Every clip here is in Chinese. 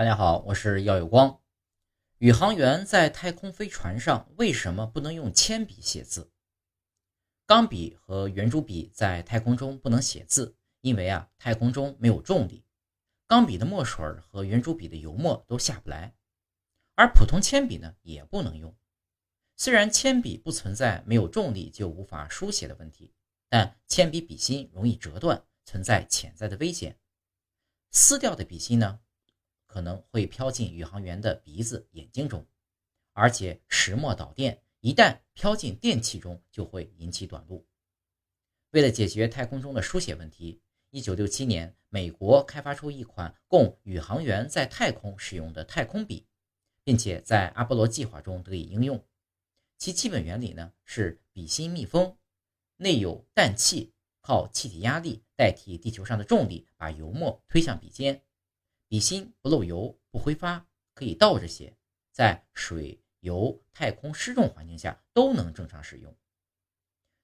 大家好，我是耀有光。宇航员在太空飞船上为什么不能用铅笔写字？钢笔和圆珠笔在太空中不能写字，因为啊，太空中没有重力，钢笔的墨水和圆珠笔的油墨都下不来。而普通铅笔呢，也不能用。虽然铅笔不存在没有重力就无法书写的问题，但铅笔笔芯容易折断，存在潜在的危险。撕掉的笔芯呢？可能会飘进宇航员的鼻子、眼睛中，而且石墨导电，一旦飘进电器中，就会引起短路。为了解决太空中的书写问题，1967年，美国开发出一款供宇航员在太空使用的太空笔，并且在阿波罗计划中得以应用。其基本原理呢是笔芯密封，内有氮气，靠气体压力代替地球上的重力，把油墨推向笔尖。笔芯不漏油、不挥发，可以倒着写，在水、油、太空失重环境下都能正常使用。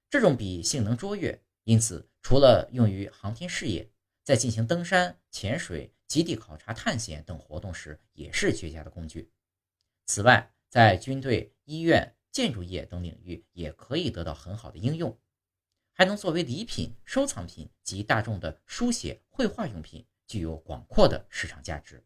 这种笔性能卓越，因此除了用于航天事业，在进行登山、潜水、极地考察、探险等活动时也是绝佳的工具。此外，在军队、医院、建筑业等领域也可以得到很好的应用，还能作为礼品、收藏品及大众的书写、绘画用品。具有广阔的市场价值。